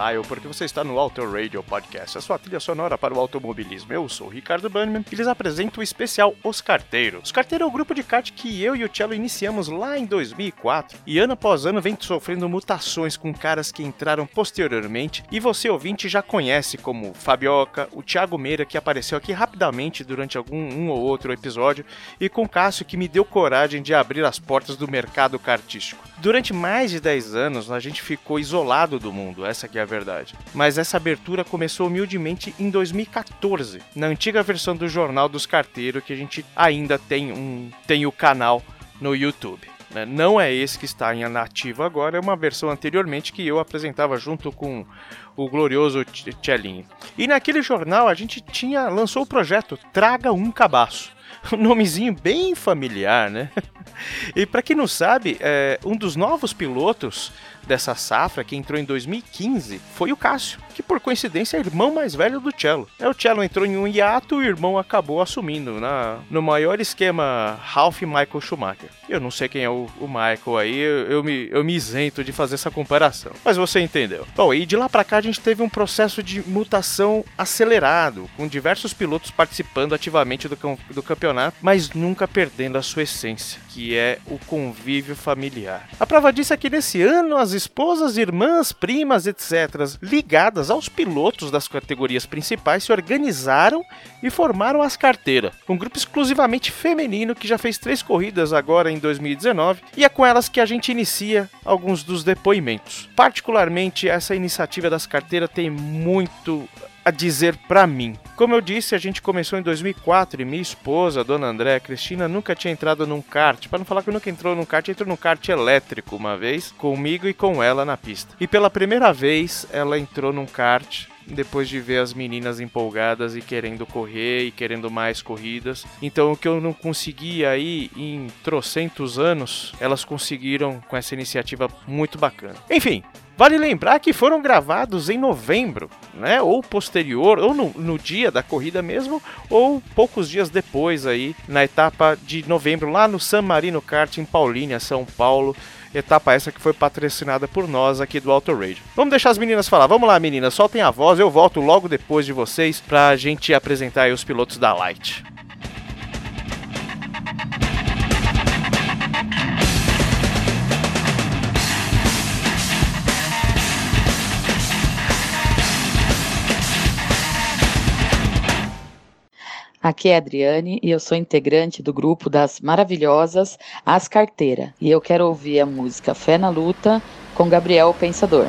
dial, porque você está no Auto Radio Podcast, a sua trilha sonora para o automobilismo. Eu sou o Ricardo Bannerman e lhes apresento o especial Os Carteiros. Os Carteiros é o grupo de kart que eu e o Cello iniciamos lá em 2004 e ano após ano vem sofrendo mutações com caras que entraram posteriormente e você ouvinte já conhece como Fabioca, o Thiago Meira que apareceu aqui rapidamente durante algum um ou outro episódio e com Cássio que me deu coragem de abrir as portas do mercado kartístico. Durante mais de 10 anos, a gente ficou isolado do mundo, essa que é a verdade. Mas essa abertura começou humildemente em 2014, na antiga versão do Jornal dos Carteiros, que a gente ainda tem um tem o canal no YouTube. né? Não é esse que está em nativo agora, é uma versão anteriormente que eu apresentava junto com o glorioso Ch- Tchelinho. E naquele jornal a gente tinha lançou o projeto Traga um Cabaço. Um nomezinho bem familiar, né? E para quem não sabe, é, um dos novos pilotos dessa safra, que entrou em 2015, foi o Cássio, que por coincidência é irmão mais velho do Cello. É, o Cello entrou em um hiato e o irmão acabou assumindo na, no maior esquema Ralph Michael Schumacher. Eu não sei quem é o, o Michael aí, eu, eu me, eu me isento de fazer essa comparação. Mas você entendeu. Bom, e de lá pra cá a gente teve um processo de mutação acelerado, com diversos pilotos participando ativamente do, do campeonato, mas nunca perdendo a sua essência, que é o convívio familiar. A prova disso é que nesse ano as esposas, irmãs, primas, etc., ligadas aos pilotos das categorias principais, se organizaram e formaram as carteiras, um grupo exclusivamente feminino que já fez três corridas agora em 2019 e é com elas que a gente inicia alguns dos depoimentos. Particularmente, essa iniciativa das carteiras tem muito a dizer pra mim. Como eu disse, a gente começou em 2004 e minha esposa, a dona Andréa Cristina, nunca tinha entrado num kart. Para não falar que nunca entrou num kart, entrou num kart elétrico uma vez, comigo e com ela na pista. E pela primeira vez, ela entrou num kart depois de ver as meninas empolgadas e querendo correr e querendo mais corridas. Então, o que eu não conseguia aí em trocentos anos, elas conseguiram com essa iniciativa muito bacana. Enfim, Vale lembrar que foram gravados em novembro, né? Ou posterior, ou no, no dia da corrida mesmo, ou poucos dias depois aí, na etapa de novembro, lá no San Marino Kart em Paulínia, São Paulo. Etapa essa que foi patrocinada por nós aqui do Auto Radio. Vamos deixar as meninas falar. Vamos lá, meninas, soltem a voz. Eu volto logo depois de vocês pra gente apresentar os pilotos da Light. Aqui é a Adriane e eu sou integrante do grupo das maravilhosas As Carteira. E eu quero ouvir a música Fé na Luta com Gabriel Pensador.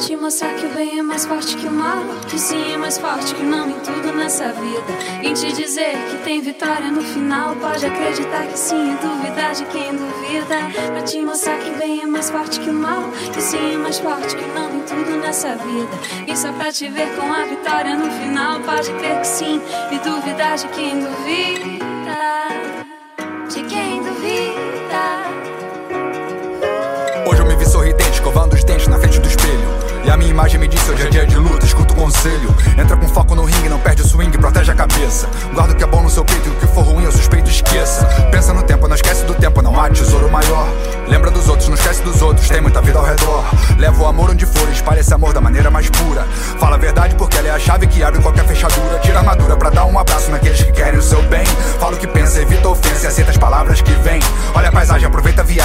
Te mostrar que o bem é mais forte que o mal. Que sim é mais forte que não em tudo nessa vida. Vim te dizer que tem vitória no final. Pode acreditar que sim e duvidar de quem duvida. Pra te mostrar que o bem é mais forte que o mal. Que sim é mais forte que não em tudo nessa vida. E só pra te ver com a vitória no final. Pode crer que sim e duvidar de quem duvida. De quem duvida. E a minha imagem me disse hoje é dia de luta. Escuto conselho. Entra com foco no ringue, não perde o swing, protege a cabeça. Guarda o que é bom no seu peito e o que for ruim, eu suspeito, esqueça. Pensa no tempo, não esquece do tempo, não há tesouro maior. Lembra dos outros, não esquece dos outros, tem muita vida ao redor. Leva o amor onde for, espalha esse amor da maneira mais pura. Fala a verdade porque ela é a chave que abre qualquer fechadura. Tira a armadura pra dar um abraço naqueles que querem o seu bem. Fala o que pensa, evita ofensa e aceita as palavras que vêm. Olha a paisagem, aproveita a viagem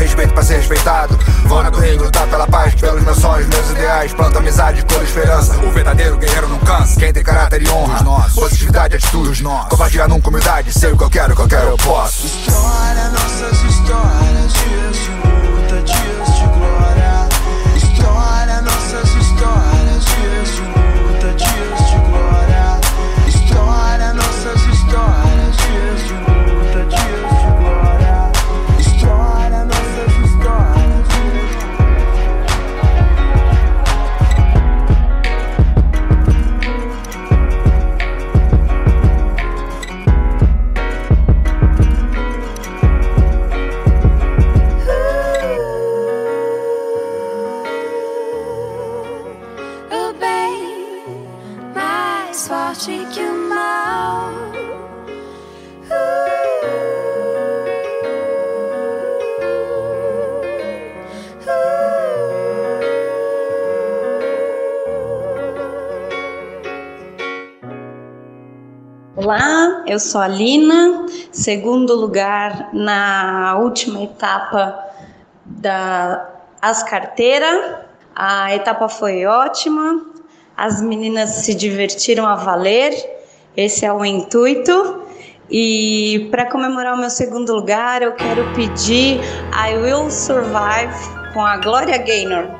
Respeito pra ser respeitado. Vou na do ringue lutar pela paz, pelos meus sonhos, meus ideais. Planto amizade, cor esperança. O verdadeiro guerreiro não cansa. Quem tem caráter e honra. Positividade, atitude. Covardia nunca humildade. Sei o que eu quero, o que eu quero eu posso. História, nossas histórias, de eu sou a Lina, segundo lugar na última etapa da As Carteira. A etapa foi ótima, as meninas se divertiram a valer, esse é o intuito. E para comemorar o meu segundo lugar, eu quero pedir I Will Survive com a Gloria Gaynor.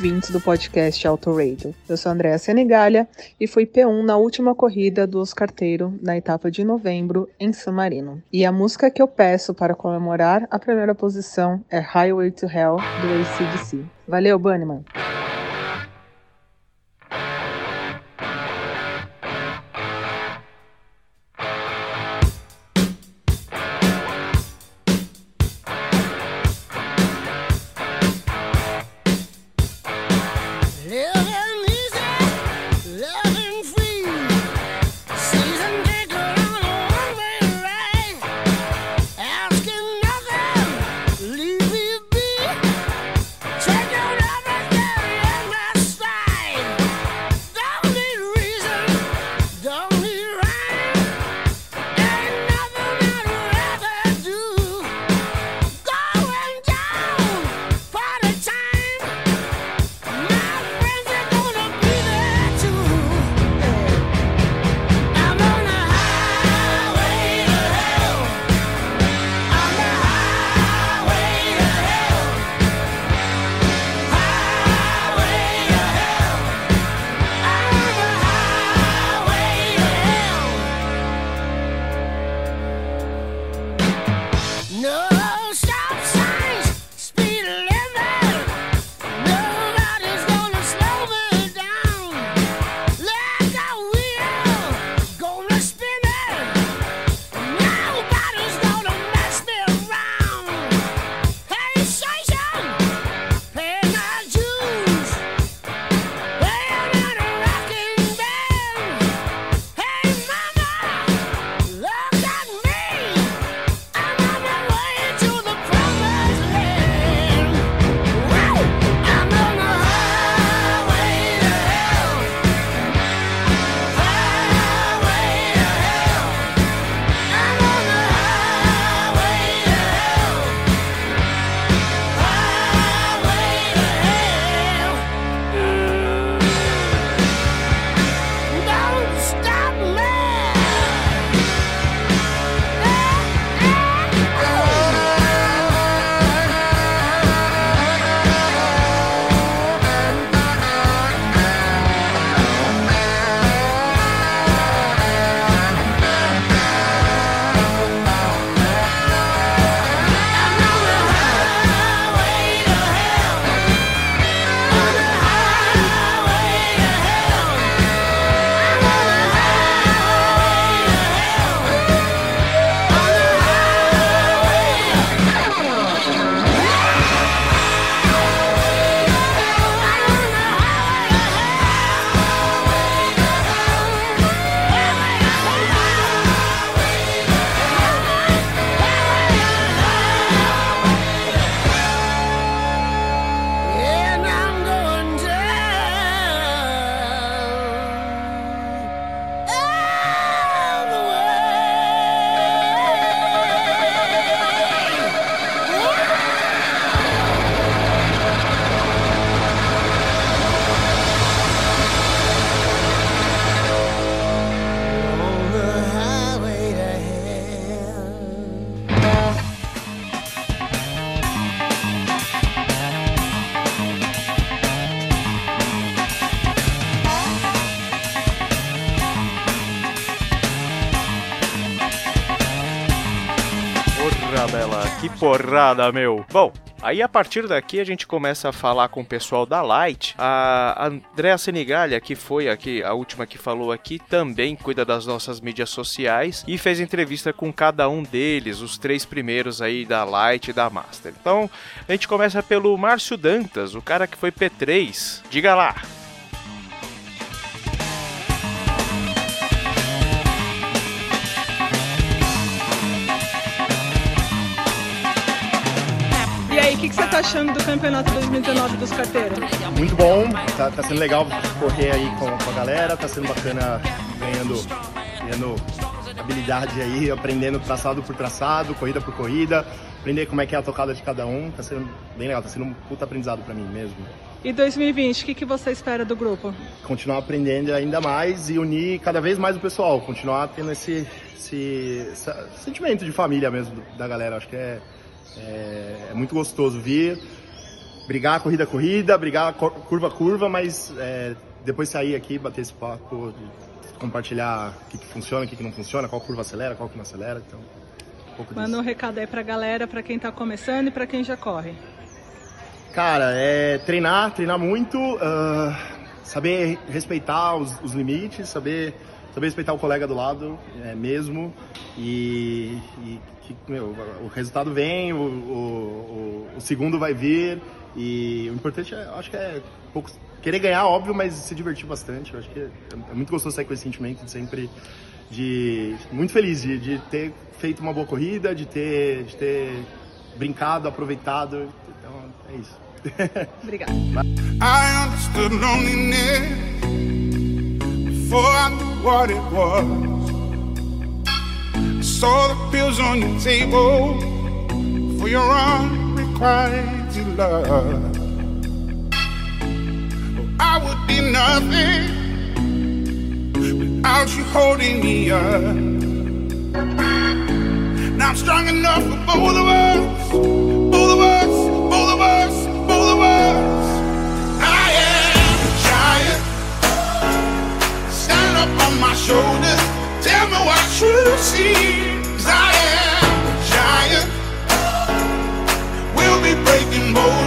ouvintes do podcast Auto Radio. Eu sou Andréa Senegalha e fui P1 na última corrida do Oscarteiro na etapa de novembro em San Marino. E a música que eu peço para comemorar a primeira posição é Highway to Hell do ACDC. Valeu, Bunnyman! Que porrada, meu. Bom, Aí a partir daqui a gente começa a falar com o pessoal da Light. A Andrea Senigalha, que foi aqui a última que falou aqui, também cuida das nossas mídias sociais e fez entrevista com cada um deles, os três primeiros aí da Light e da Master. Então a gente começa pelo Márcio Dantas, o cara que foi P3. Diga lá. Achando do campeonato 2019 dos carteiros? Muito bom, tá, tá sendo legal correr aí com, com a galera, tá sendo bacana ganhando, ganhando habilidade aí, aprendendo traçado por traçado, corrida por corrida, aprender como é que é a tocada de cada um, tá sendo bem legal, tá sendo um puta aprendizado pra mim mesmo. E 2020, o que, que você espera do grupo? Continuar aprendendo ainda mais e unir cada vez mais o pessoal, continuar tendo esse, esse, esse sentimento de família mesmo da galera, acho que é, é, é muito gostoso vir, brigar corrida corrida, brigar curva curva, mas é, depois sair aqui, bater esse papo, compartilhar o que, que funciona, o que, que não funciona, qual curva acelera, qual que não acelera. Então, um. Manda um recado aí pra galera, pra quem tá começando e pra quem já corre. Cara, é treinar, treinar muito, ah, saber respeitar os, os limites, saber, saber respeitar o colega do lado é, mesmo e, e que, meu, o resultado vem, o, o, o- segundo vai vir e o importante é, eu acho que é pouco, querer ganhar, óbvio, mas se divertir bastante. Eu acho que é, é muito gostoso sair com esse sentimento de sempre de muito feliz de, de ter feito uma boa corrida, de ter, de ter brincado, aproveitado. Então é isso. Obrigada. Before I knew what it was. I saw the pills on your table for your unrequited love. I would be nothing without you holding me up. Now I'm strong enough for both of us, shoulders. Tell me what you see. I am a giant. We'll be breaking boulders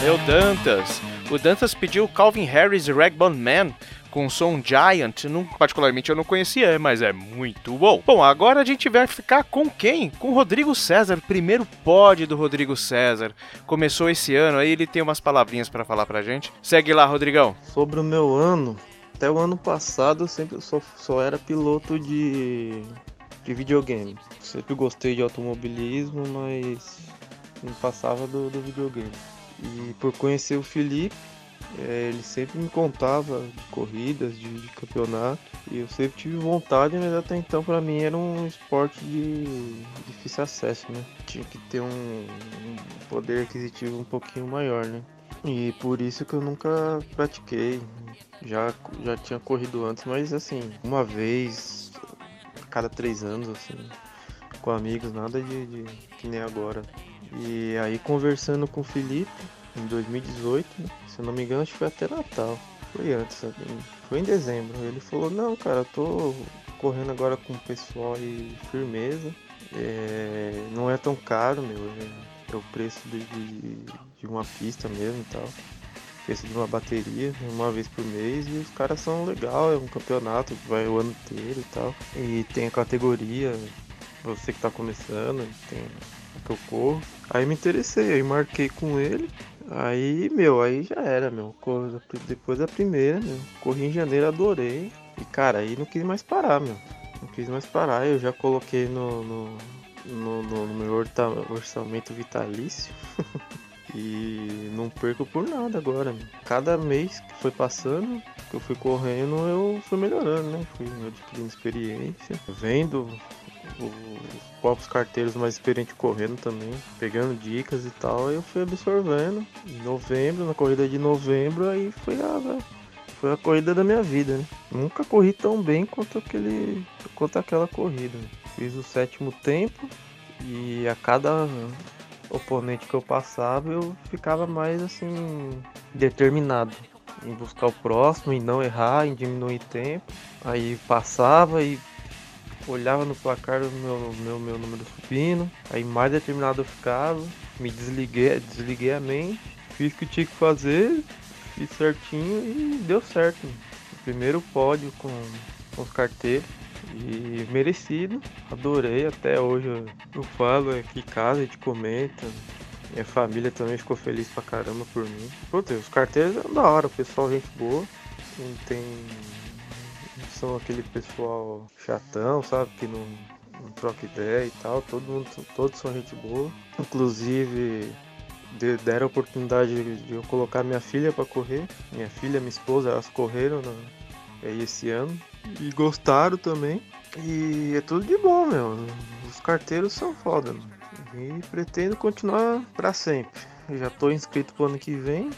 Valeu, Dantas. O Dantas pediu Calvin Harris Ragbone Man com som Giant, não, particularmente eu não conhecia, mas é muito bom. Bom, agora a gente vai ficar com quem? Com o Rodrigo César, primeiro pod do Rodrigo César. Começou esse ano, aí ele tem umas palavrinhas para falar pra gente. Segue lá, Rodrigão. Sobre o meu ano, até o ano passado eu sempre só, só era piloto de, de videogame. Sempre gostei de automobilismo, mas não passava do, do videogame. E por conhecer o Felipe, é, ele sempre me contava de corridas, de, de, campeonato, e eu sempre tive vontade, mas até então para mim era um esporte de difícil acesso, né? Tinha que ter um, um poder aquisitivo um pouquinho maior, né? E por isso que eu nunca pratiquei. Já, já tinha corrido antes, mas assim, uma vez a cada três anos, assim, com amigos, nada de, de que nem agora. E aí conversando com o Felipe em 2018, né? se eu não me engano, acho que foi até Natal. Foi antes, foi em dezembro. Ele falou, não, cara, eu tô correndo agora com o pessoal aí firmeza. É, não é tão caro, meu. É, é o preço de, de, de, uma pista mesmo e tal. Preço de uma bateria, uma vez por mês. E os caras são legal, é um campeonato que vai o ano inteiro e tal. E tem a categoria, você que tá começando, tem que eu corro. Aí me interessei, aí marquei com ele. Aí, meu, aí já era, meu. Depois da primeira, meu. Corri em janeiro, adorei. E, cara, aí não quis mais parar, meu. Não quis mais parar. Eu já coloquei no, no, no, no, no meu orçamento vitalício. e não perco por nada agora, meu. Cada mês que foi passando, que eu fui correndo, eu fui melhorando, né? Fui adquirindo experiência, vendo os próprios carteiros mais experientes correndo também, pegando dicas e tal, eu fui absorvendo. Em novembro, na corrida de novembro, aí foi a, foi a corrida da minha vida, né? Nunca corri tão bem quanto aquele quanto aquela corrida. Fiz o sétimo tempo e a cada oponente que eu passava, eu ficava mais assim determinado em buscar o próximo, em não errar, em diminuir tempo. Aí passava e olhava no placar do meu, meu, meu número supino, aí mais determinado eu ficava, me desliguei, desliguei a mente, fiz o que tinha que fazer, fiz certinho e deu certo. O primeiro pódio com, com os carteiros e merecido, adorei, até hoje eu, eu falo aqui em casa, a gente comenta. Minha família também ficou feliz pra caramba por mim. Putz, os carteiros é da hora, o pessoal gente boa. Não tem são aquele pessoal chatão, sabe? Que não, não troca ideia e tal. Todo mundo, todos são gente boa. Inclusive deram a oportunidade de eu colocar minha filha para correr. Minha filha minha esposa, elas correram aí esse ano. E gostaram também. E é tudo de bom, meu. Os carteiros são foda, mano. E pretendo continuar para sempre. Eu já tô inscrito pro ano que vem.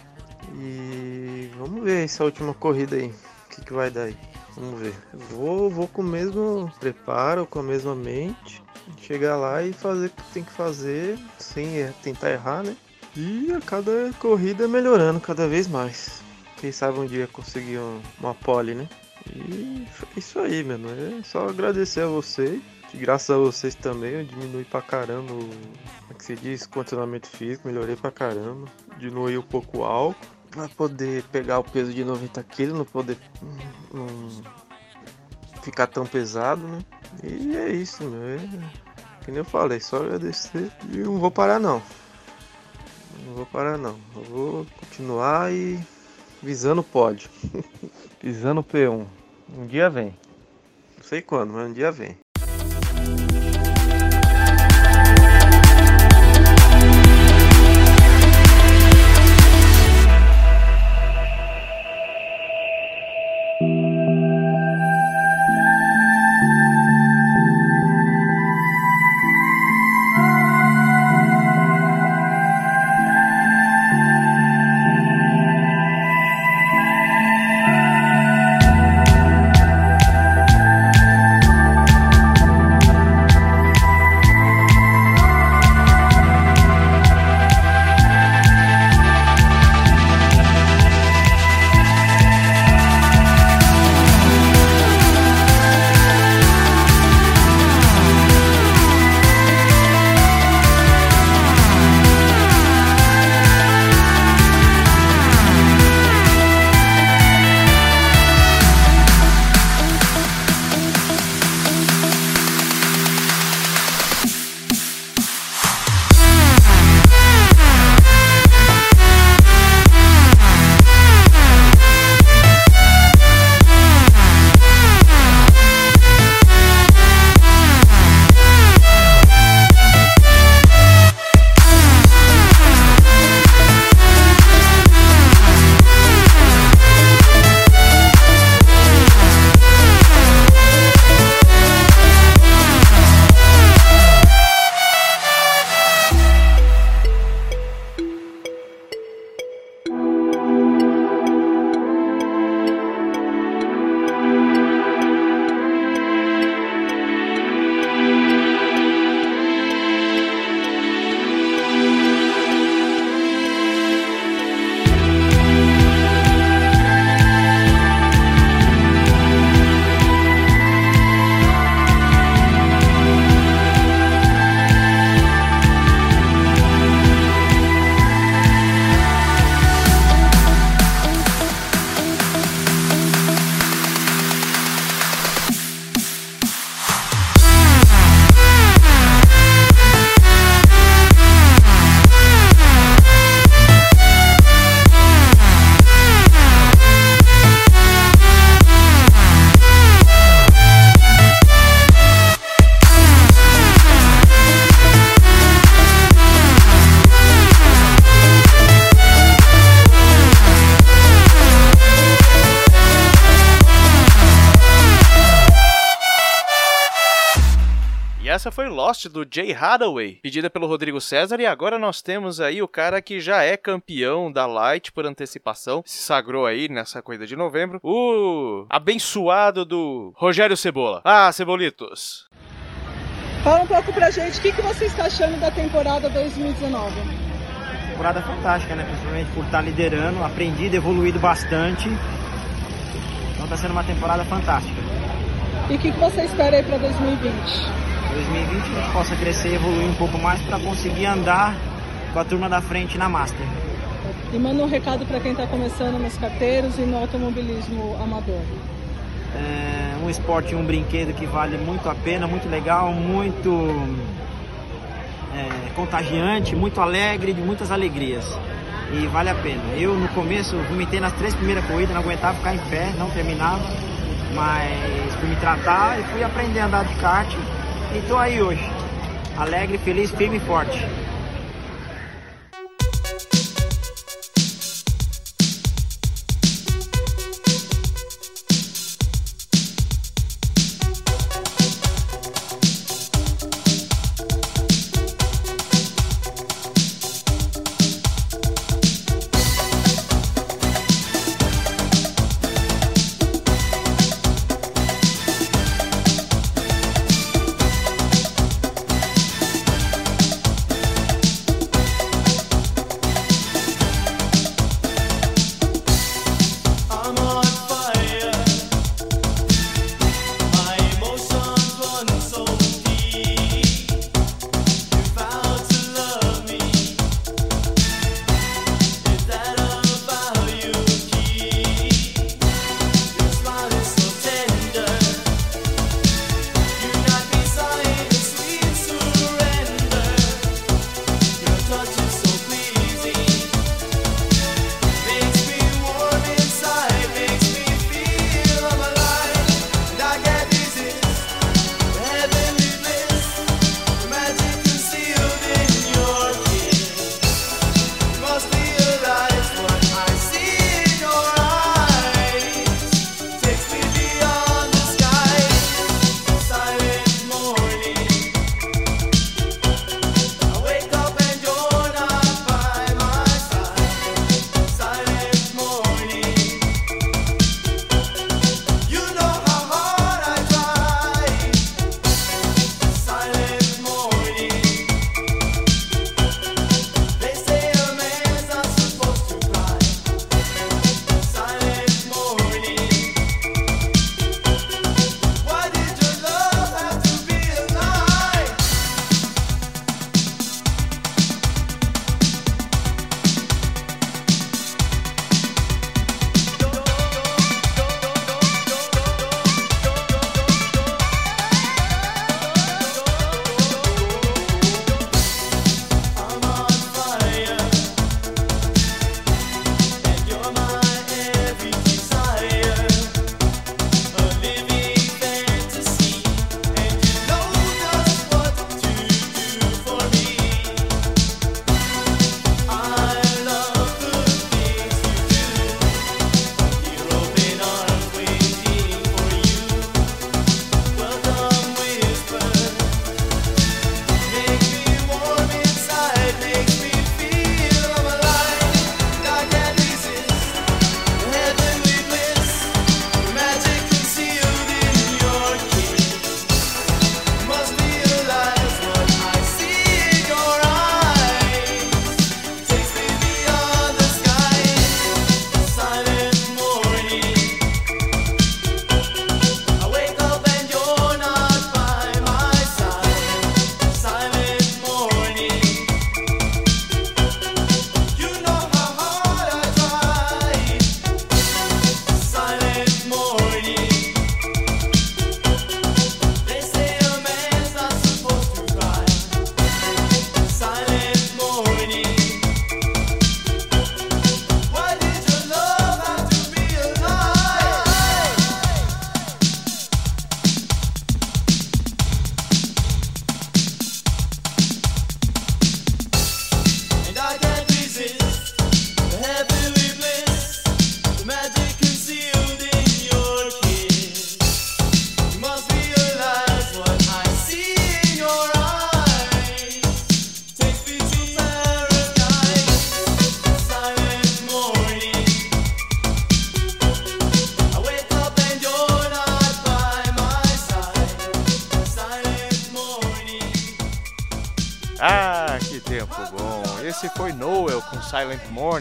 E vamos ver essa última corrida aí. O que, que vai dar aí. Vamos ver. Vou, vou com o mesmo preparo, com a mesma mente. Chegar lá e fazer o que tem que fazer, sem er tentar errar, né? E a cada corrida melhorando cada vez mais. Quem sabe um dia conseguir uma pole, né? E é isso aí, mano. É só agradecer a vocês. Que graças a vocês também eu diminui pra caramba o. Como é que se diz? Condicionamento físico, melhorei pra caramba. Diminui um pouco o álcool para poder pegar o peso de 90 kg, não poder não ficar tão pesado, né? E é isso, meu. É, que nem eu falei, só agradecer e não vou parar não. Não vou parar não. Eu vou continuar e visando o pódio. visando o P1. Um dia vem. Não sei quando, mas um dia vem. Lost do Jay Hathaway, pedida pelo Rodrigo César. E agora nós temos aí o cara que já é campeão da Light por antecipação, se sagrou aí nessa corrida de novembro, o abençoado do Rogério Cebola. Ah, Cebolitos. Fala um pouco pra gente o que, que você está achando da temporada 2019. Temporada fantástica, né? Principalmente por estar liderando, aprendido, evoluído bastante. Então tá sendo uma temporada fantástica. E o que, que você espera aí pra 2020? 2020 a gente possa crescer e evoluir um pouco mais para conseguir andar com a turma da frente na Master. E manda um recado para quem está começando nos carteiros e no automobilismo amador. É um esporte, um brinquedo que vale muito a pena, muito legal, muito é, contagiante, muito alegre, de muitas alegrias. E vale a pena. Eu no começo vomitei nas três primeiras corridas, não aguentava ficar em pé, não terminava, mas fui me tratar e fui aprender a andar de kart e tô aí hoje. Alegre, feliz, firme e forte.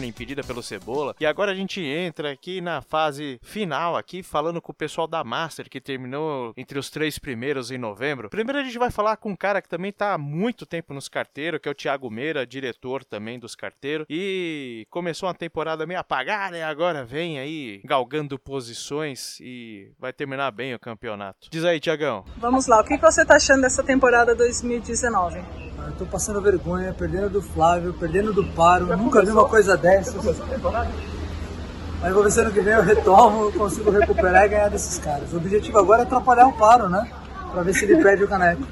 Silent Morning, pedida pelo Cebola. E agora a gente entra aqui na fase final aqui, falando com o pessoal da Master, que terminou entre os três primeiros em novembro. Primeiro a gente vai falar com um cara que também tá há muito tempo nos carteiros, que é o Thiago Meira, diretor também dos carteiros. E começou uma temporada meio apagada e agora vem aí galgando posições e vai terminar bem o campeonato. Diz aí, Tiagão. Vamos lá, o que você tá achando dessa temporada 2019? Ah, Eu tô passando vergonha, perdendo do Flávio, perdendo do Paro, nunca vi uma coisa dessa. Mas vou ver se ano que vem eu retomo, consigo recuperar e ganhar desses caras. O objetivo agora é atrapalhar o Paro, né? Pra ver se ele perde o caneco.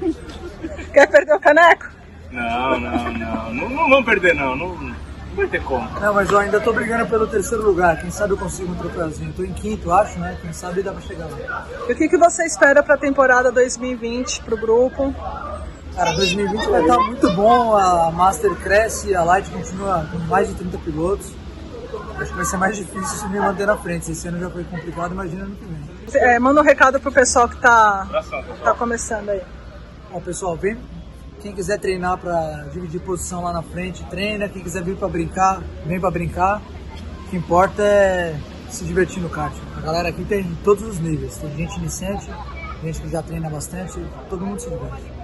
Quer perder o caneco? Não, não, não. Não, não vamos perder, não. não. Não vai ter como. Não, mas eu ainda tô brigando pelo terceiro lugar. Quem sabe eu consigo um troféuzinho. Eu tô em quinto, acho, né? Quem sabe dá pra chegar lá. E o que, que você espera pra temporada 2020 pro grupo? Cara, 2020 vai estar muito bom, a Master cresce, a Light continua com mais de 30 pilotos. Acho que vai ser mais difícil se me manter na frente. Esse ano já foi complicado, imagina ano que vem. É, manda um recado pro pessoal que tá, tá começando aí. Ó, pessoal, vem. Quem quiser treinar para dividir posição lá na frente, treina. Quem quiser vir para brincar, vem para brincar. O que importa é se divertir no kart. A galera aqui tem todos os níveis. Tem gente iniciante, gente que já treina bastante, todo mundo se diverte.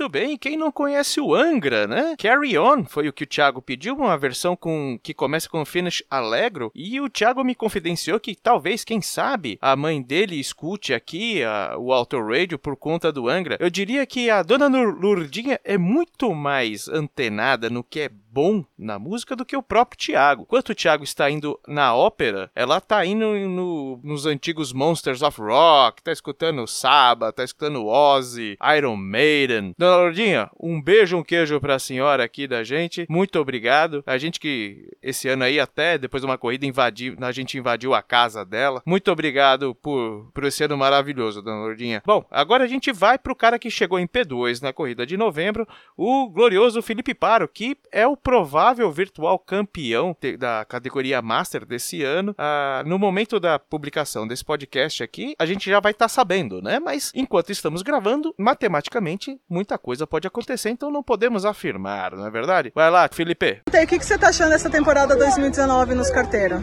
Muito bem, quem não conhece o Angra, né? Carry On foi o que o Thiago pediu, uma versão com que começa com finish alegro, e o Thiago me confidenciou que talvez, quem sabe, a mãe dele escute aqui a, o Auto Radio por conta do Angra. Eu diria que a dona Lurdinha é muito mais antenada no que é bom na música do que o próprio Thiago. Enquanto o Thiago está indo na ópera, ela tá indo no- nos antigos Monsters of Rock, tá escutando Saba, tá escutando Ozzy, Iron Maiden. Dona Lourdinha, um beijo, um queijo pra senhora aqui da gente. Muito obrigado. A gente que esse ano aí até depois de uma corrida invadiu, a gente invadiu a casa dela. Muito obrigado por, por esse ano maravilhoso, Dona Lourdinha. Bom, agora a gente vai pro cara que chegou em P2 na corrida de novembro, o glorioso Felipe Paro, que é o provável virtual campeão da categoria Master desse ano. Ah, no momento da publicação desse podcast aqui, a gente já vai estar sabendo, né? Mas enquanto estamos gravando, matematicamente, muita coisa pode acontecer, então não podemos afirmar, não é verdade? Vai lá, Felipe. O que, que você tá achando dessa temporada 2019 nos carteiros?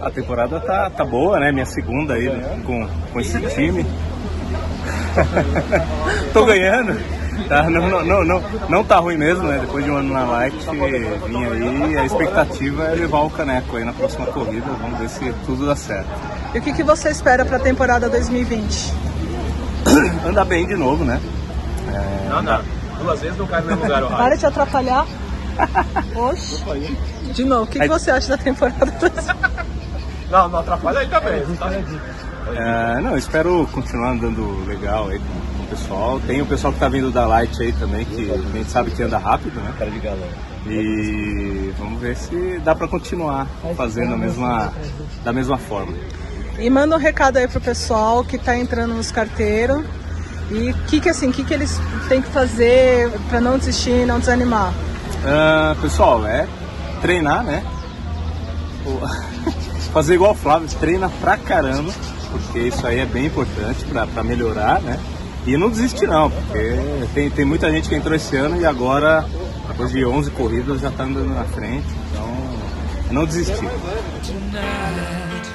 A temporada tá, tá boa, né? Minha segunda aí né? com, com esse time. Tô ganhando. Tá, não, não, não, não, não tá ruim mesmo, né? Depois de um ano na Light, vim aí. A expectativa é levar o caneco aí na próxima corrida. Vamos ver se tudo dá certo. E o que, que você espera pra temporada 2020? Andar bem de novo, né? Não, não. Duas vezes não cai no mesmo lugar o Para de atrapalhar. Oxe. De novo, o que, que você acha da temporada 2020? Não, não atrapalha aí também. Tá? É, não, espero continuar andando legal aí com, com o pessoal. Tem o pessoal que tá vindo da Light aí também, que a gente sabe que anda rápido, né? Cara de galera. E vamos ver se dá pra continuar fazendo a mesma, da mesma forma. E manda um recado aí pro pessoal que tá entrando nos carteiros. E o que, que assim, que, que eles têm que fazer pra não desistir e não desanimar? Ah, pessoal, é treinar, né? Fazer igual o Flávio, treina pra caramba, porque isso aí é bem importante pra melhorar, né? E não desistir não, porque tem, tem muita gente que entrou esse ano e agora, depois de 11 corridas, já tá andando na frente, então não desistir. Tonight,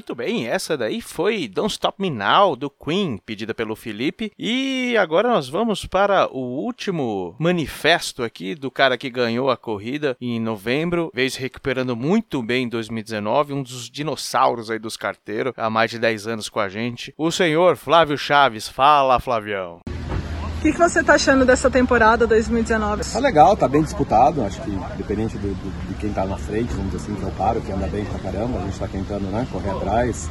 Muito bem, essa daí foi Don't Stop Me Now do Queen, pedida pelo Felipe. E agora nós vamos para o último manifesto aqui do cara que ganhou a corrida em novembro, veio se recuperando muito bem em 2019, um dos dinossauros aí dos carteiros, há mais de 10 anos com a gente. O senhor Flávio Chaves. Fala, Flavião. O que, que você tá achando dessa temporada 2019? Tá legal, tá bem disputado. Acho que dependente do, do- de quem tá na frente, vamos dizer assim, que é o Paro, que anda bem pra caramba, a gente tá tentando né, correr atrás.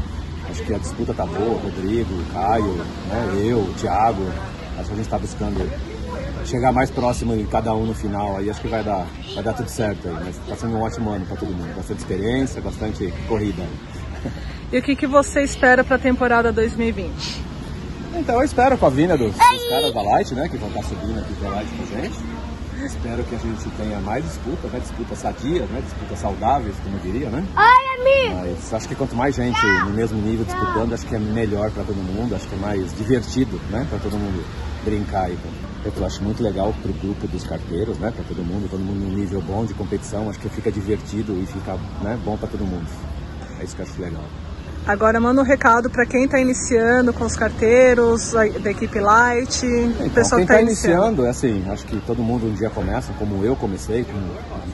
Acho que a disputa tá boa, o Rodrigo, o Caio, né, eu, o Thiago. Acho que a gente tá buscando chegar mais próximo de cada um no final. Aí acho que vai dar, vai dar tudo certo aí. Mas tá sendo um ótimo ano pra todo mundo. Bastante experiência, bastante corrida. E o que, que você espera pra temporada 2020? Então eu espero com a vinda dos, dos caras da Light, né, que vão estar subindo aqui pra Light com a gente. Espero que a gente tenha mais disputa, né, disputa sadia, né, disputa saudáveis, como eu diria, né. Mas acho que quanto mais gente no mesmo nível disputando, acho que é melhor para todo mundo, acho que é mais divertido, né, para todo mundo brincar aí. Eu acho muito legal pro grupo dos carteiros, né, para todo mundo, todo mundo num nível bom de competição, acho que fica divertido e fica, né, bom para todo mundo. É isso que eu acho legal. Agora manda um recado pra quem tá iniciando com os carteiros, a- da equipe Light, o Então, pessoal quem que tá está iniciando. iniciando, é assim, acho que todo mundo um dia começa, como eu comecei, como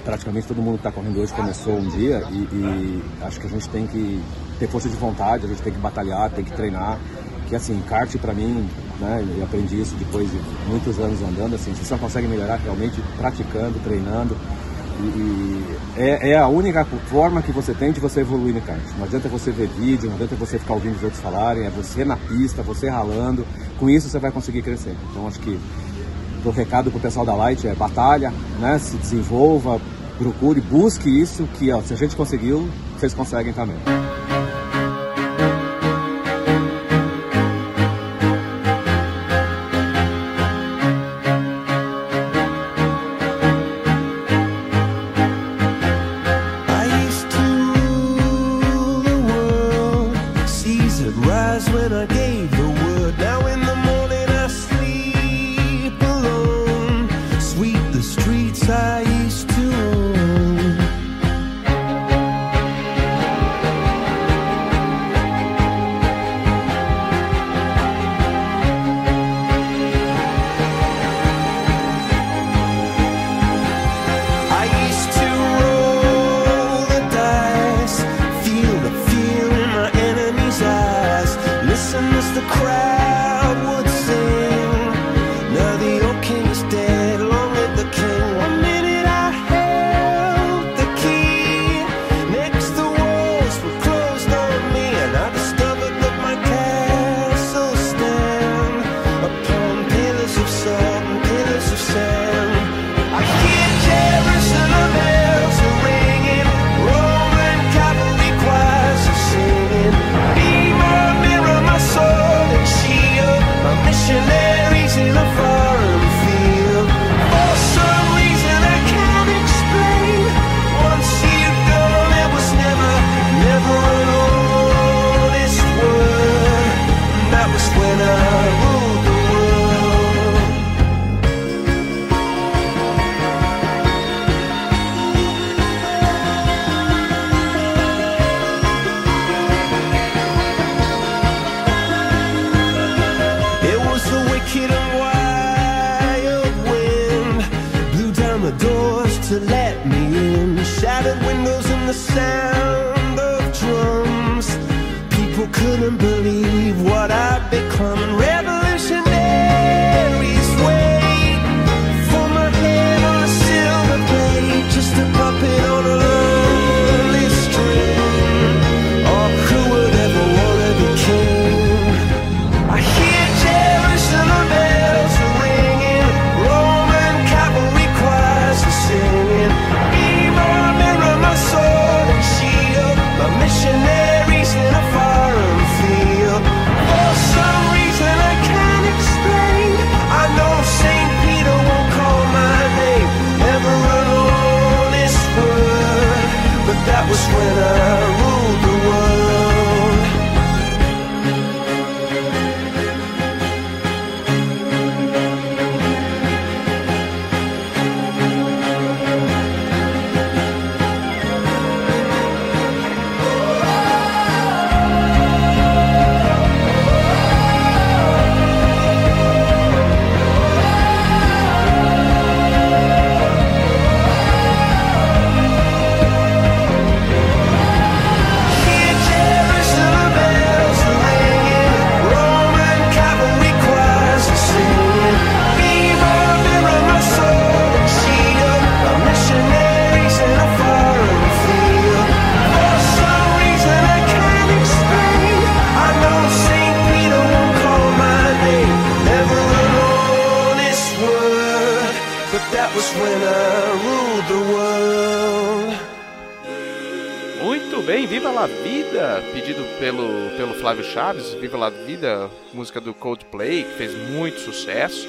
praticamente todo mundo que está correndo hoje começou um dia, e, e acho que a gente tem que ter força de vontade, a gente tem que batalhar, tem que treinar, que assim, kart para mim, né, eu aprendi isso depois de muitos anos andando, assim, você só consegue melhorar realmente praticando, treinando, e, é, é a única forma que você tem de você evoluir no kart. Não adianta você ver vídeo, não adianta você ficar ouvindo os outros falarem, é você na pista, você ralando. Com isso você vai conseguir crescer. Então acho que o recado pro pessoal da Light é batalha, né? Se desenvolva, procure, busque isso que ó, se a gente conseguiu, vocês conseguem também.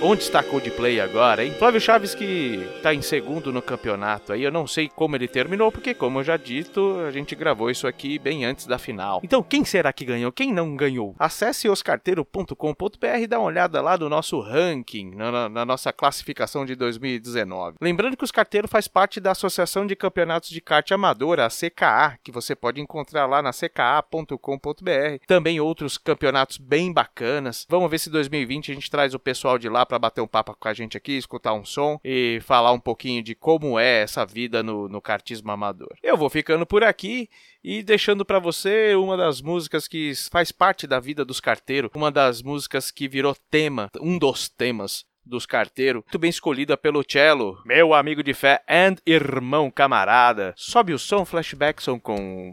Onde está Coldplay agora, hein? Flávio Chaves que tá em segundo no campeonato aí. Eu não sei como ele terminou, porque, como eu já dito, a gente gravou isso aqui bem antes da final. Então, quem será que ganhou? Quem não ganhou? Acesse oscarteiro.com.br e dá uma olhada lá no nosso ranking, na, na- nossa classificação de 2019. Lembrando que os carteiros faz parte da Associação de Campeonatos de Kart Amador, a CKA, que você pode encontrar lá na cka.com.br. Também outros campeonatos bem bacanas. Vamos ver se 2020 a gente traz o pessoal de lá para bater um papo com a gente aqui, escutar um som e falar um pouquinho de como é essa vida no, no kartismo amador. Eu vou ficando por aqui e deixando para você uma das músicas que faz parte da vida dos carteiros, uma das músicas que virou tema, um dos temas dos carteiros, muito bem escolhida pelo Cello, meu amigo de fé and irmão camarada. Sobe o som, Flashbackson com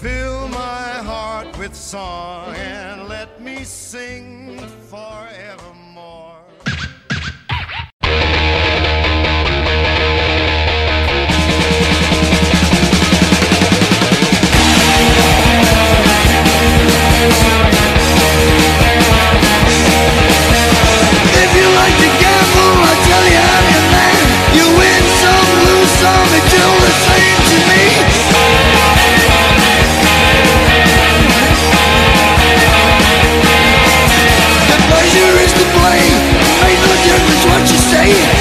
Fill my heart with song and let me sing forevermore. If you like to gamble, I tell you I'm your man. You win some, lose some, seguir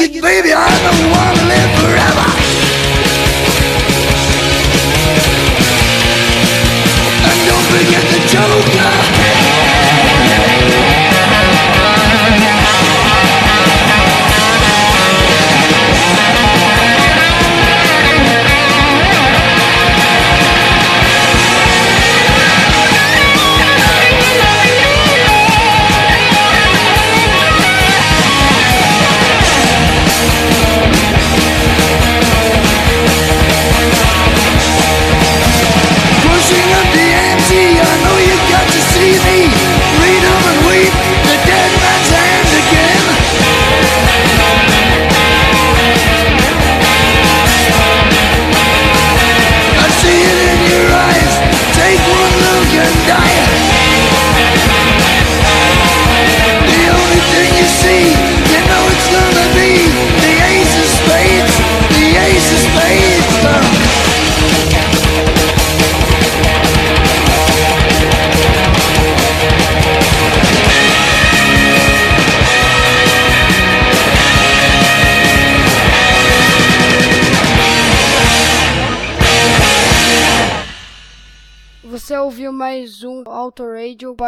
you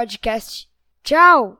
Podcast. Tchau!